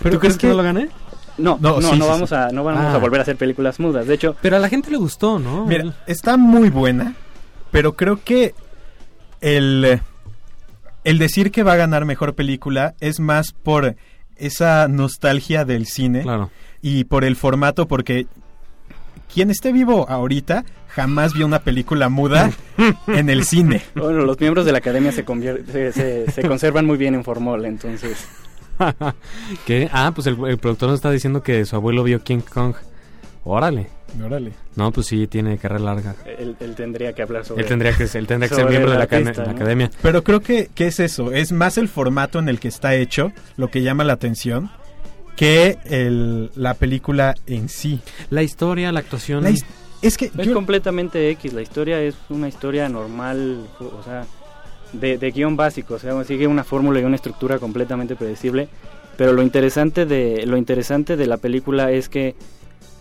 ¿Tú crees que no lo gané? No, No, no, no, sí, sí, vamos sí. a no vamos Ah. a volver a hacer películas mudas. De hecho, Pero a la gente le gustó, ¿no? Mira, está muy buena, pero creo que el, el decir que va a ganar mejor película es más por esa nostalgia del cine Claro. y por el formato, porque quien esté vivo ahorita jamás vio una película muda en el cine. bueno, los miembros de la academia se, se, se- se conservan muy bien en formol, entonces ¿Qué? Ah, pues el, el productor nos está diciendo que su abuelo vio King Kong. Órale. Órale. No, pues sí, tiene carrera larga. él, él tendría que hablar sobre Él tendría que, él tendría que ser miembro de la, academia. Pero creo que, que es eso, es más el formato en el que está hecho lo que llama la atención que el, la película en sí. La historia, la actuación. La his- es que Es yo- completamente X, la historia es una historia normal, o sea, de, de guion básico, o sea, sigue una fórmula y una estructura completamente predecible, pero lo interesante de lo interesante de la película es que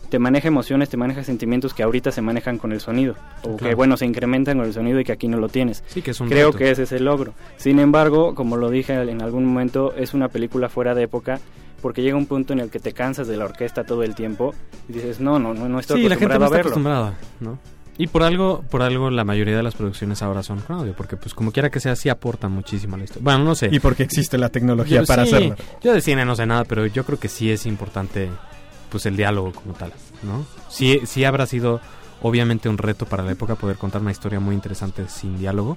te maneja emociones, te maneja sentimientos que ahorita se manejan con el sonido, o que bueno, se incrementan con el sonido y que aquí no lo tienes. Sí, que es un Creo reto. que ese es el logro. Sin embargo, como lo dije en algún momento, es una película fuera de época porque llega un punto en el que te cansas de la orquesta todo el tiempo y dices, no, no, no, no estoy Sí, la gente no acostumbrado está a verlo. acostumbrada, ¿no? Y por algo, por algo la mayoría de las producciones ahora son con audio, porque pues como quiera que sea, sí aportan muchísimo a la historia. Bueno, no sé. y porque existe la tecnología Yo- para sí, hacerlo. Yo de cine no sé nada, pero yo creo que sí es importante pues el diálogo como tal, ¿no? Sí, sí habrá sido obviamente un reto para la época poder contar una historia muy interesante sin diálogo,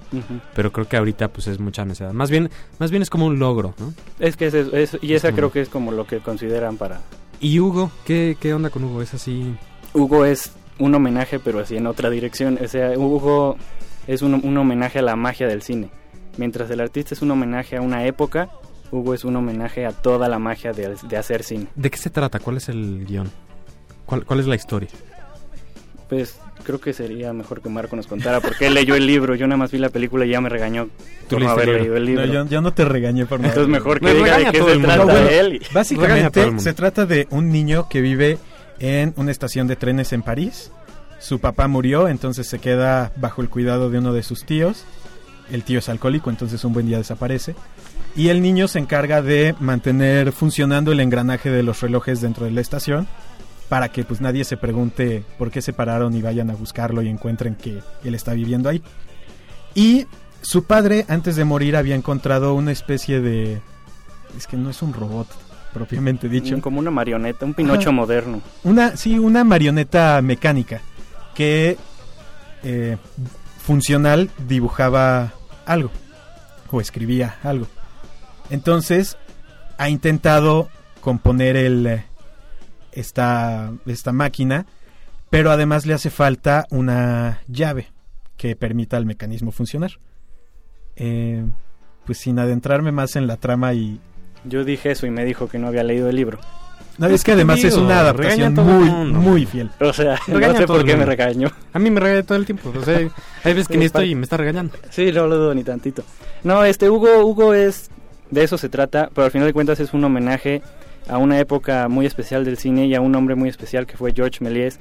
pero creo que ahorita pues es mucha necesidad. Más bien, más bien es como un logro, ¿no? Es que es, y esa como- creo que es como lo que consideran para... Y Hugo, ¿qué, qué onda con Hugo? Es así... Hugo es un homenaje, pero así en otra dirección. O sea, Hugo es un, un homenaje a la magia del cine. Mientras el artista es un homenaje a una época, Hugo es un homenaje a toda la magia de, de hacer cine. ¿De qué se trata? ¿Cuál es el guion? ¿Cuál, cuál es la historia? Pues creo que sería mejor que Marco nos contara porque él leyó el libro. Yo nada más vi la película y ya me regañó Tú por no haber el leído el No, libro. yo, yo no te regañé por nada. Entonces mejor que Me diga de qué se trata No, bueno, él. y- Básicamente se trata de un niño que vive en una estación de trenes en París. Su papá murió, entonces se queda bajo el cuidado de uno de sus tíos. El tío es alcohólico, entonces un buen día desaparece. Y el niño se encarga de mantener funcionando el engranaje de los relojes dentro de la estación para que pues nadie se pregunte por qué se pararon y vayan a buscarlo y encuentren que él está viviendo ahí. Y su padre antes de morir había encontrado una especie de es que no es un robot propiamente dicho. Como una marioneta, un Pinocho Ajá. moderno. Una, sí, una marioneta mecánica que eh, funcional dibujaba algo o escribía algo. Entonces ha intentado componer el, esta, esta máquina, pero además le hace falta una llave que permita al mecanismo funcionar. Eh, pues sin adentrarme más en la trama y... Yo dije eso y me dijo que no había leído el libro. No, es que además es una adaptación muy, muy fiel. O sea, Regaña no sé por qué me regañó. A mí me regaña todo el tiempo. O sea, hay veces que ni estoy y me está regañando. Sí, no lo dudo ni tantito. No, este Hugo, Hugo es de eso se trata, pero al final de cuentas es un homenaje a una época muy especial del cine y a un hombre muy especial que fue George Méliès,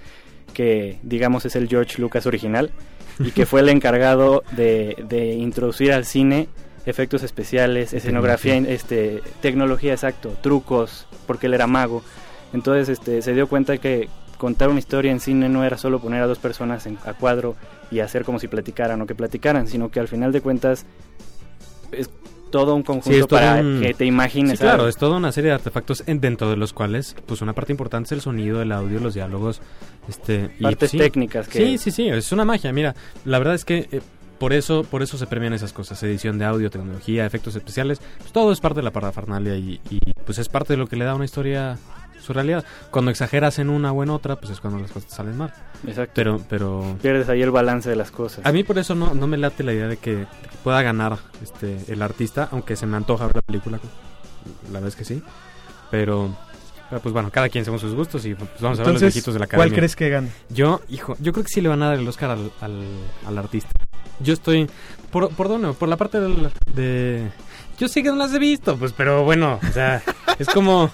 que digamos es el George Lucas original y que fue el encargado de, de introducir al cine efectos especiales, escenografía, este, tecnología, exacto, trucos, porque él era mago. Entonces, este, se dio cuenta que contar una historia en cine no era solo poner a dos personas en, a cuadro y hacer como si platicaran o que platicaran, sino que al final de cuentas es todo un conjunto Sí, para un- que te imagines. Sí, claro, es toda una serie de artefactos en- dentro de los cuales, pues una parte importante es el sonido, el audio, los diálogos, este, y, partes sí. técnicas que Sí, sí, sí, es una magia. Mira, la verdad es que eh, por eso, por eso se premian esas cosas, edición de audio, tecnología, efectos especiales, pues todo es parte de la parafernalia y, y, pues es parte de lo que le da a una historia su realidad. Cuando exageras en una o en otra, pues es cuando las cosas salen mal. Exacto. Pero, pero pierdes ahí el balance de las cosas. a mí por eso no, no me late la idea de que, de que pueda ganar este el artista, aunque se me antoja ver la película. La verdad es que sí. Pero, pero, pues bueno, cada quien según sus gustos y pues vamos a ver los viejitos de la academia. ¿cuál crees que gane? Yo, hijo, yo creo que sí le van a dar el Oscar al, al, al artista. Yo estoy. ¿Por, por dónde? Por la parte del, de. Yo sí que no las he visto, pues, pero bueno, o sea, es como.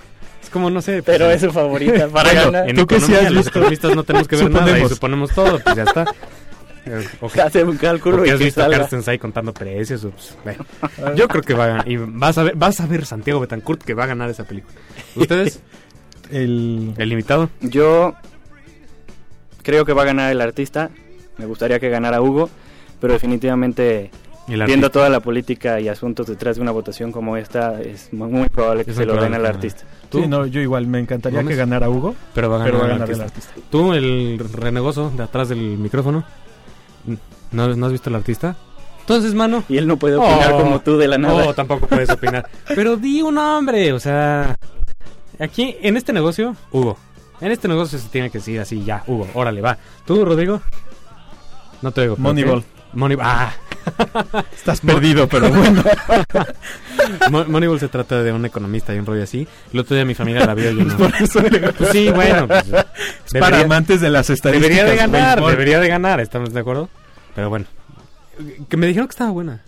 Como, no sé. pues, pero es su favorita para Bueno, ganar. En ¿Tú que sí economía, has los visto? economistas no tenemos que ver nada y Suponemos. todo, pues ya está. Eh, o- Hace un cálculo y has que visto a. Carsten Sai contando precios. o, pues, bueno. Yo creo que va a ganar. Y vas a ver, vas a ver Santiago Betancourt que va a ganar esa película. ¿Ustedes? El... El invitado. Yo creo que va a ganar el artista. Me gustaría que ganara Hugo, pero definitivamente viendo toda la política y asuntos detrás de una votación como esta, es mu- muy probable que Es se lo den al artista. ¿Tú? Sí, no, yo igual me encantaría que ganara Hugo, Pero va a ganar, pero va a el ganar el artista. artista. ¿Tú, el renegoso de atrás del micrófono? ¿No, ¿no has visto el artista? Entonces, mano. Y él no puede opinar Oh. como tú de la nada. No, tampoco puedes opinar. Pero di un nombre, o sea. Aquí, en este negocio, Hugo. En este negocio se tiene que decir así, ya, Hugo, órale, va. ¿Tú, Rodrigo? No te oigo. ¿pero Moneyball. Moneyball. Ah, Estás perdido, pero bueno. Mo- Moneyball se trata de un economista y un rollo así. El otro día mi familia la vio yo no. Por eso le- Pues sí, bueno. Pues, es para amantes de las estadísticas. Debería de ganar, debería de ganar, ¿estamos de acuerdo? Pero bueno. Que me dijeron que estaba buena.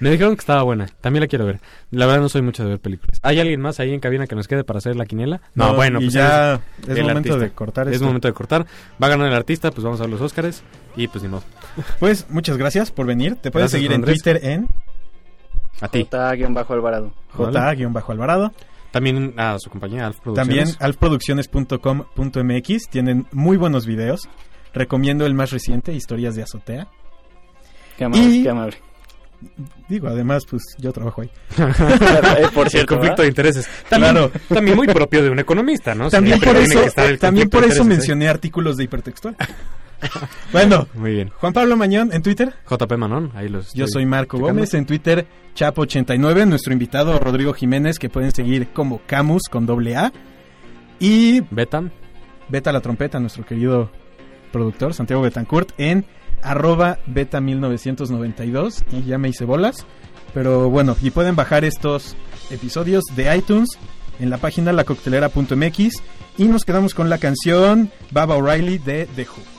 Me dijeron que estaba buena. También la quiero ver. La verdad no soy mucho de ver películas. ¿Hay alguien más ahí en cabina que nos quede para hacer la quiniela? No, bueno, y pues ya es el momento artista. de cortar es esto. momento de cortar. Va a ganar el artista, pues vamos a ver los Óscares y pues ni modo. Pues muchas gracias por venir. Te puedes Gracias, seguir en. Twitter en A ti. J-Alvarado. j-alvarado. También a su compañía Alf Producciones. También alfproducciones.com.mx tienen muy buenos videos. Recomiendo el más reciente, Historias de Azotea. Qué amable, Y- qué amable. Digo, además, pues yo trabajo ahí. Eh, Por el cierto, conflicto ¿verdad? de intereses. También, Claro. también muy propio de un economista, ¿no? También Siempre por tiene eso, que estar el también conflicto por eso ¿eh? mencioné artículos de hipertextual. bueno, Muy bien. Juan Pablo Mañón en Twitter. JP Manon, ahí los Yo soy Marco checando. Gómez en Twitter, Chapo89, nuestro invitado Rodrigo Jiménez, que pueden seguir como Camus con doble A. Y Betam. Beta la trompeta, nuestro querido productor, Santiago Betancourt, en arroba beta 1992. Y ya me hice bolas. Pero bueno, y pueden bajar estos episodios de iTunes en la página lacoctelera.mx y nos quedamos con la canción Baba O'Reilly de The Who.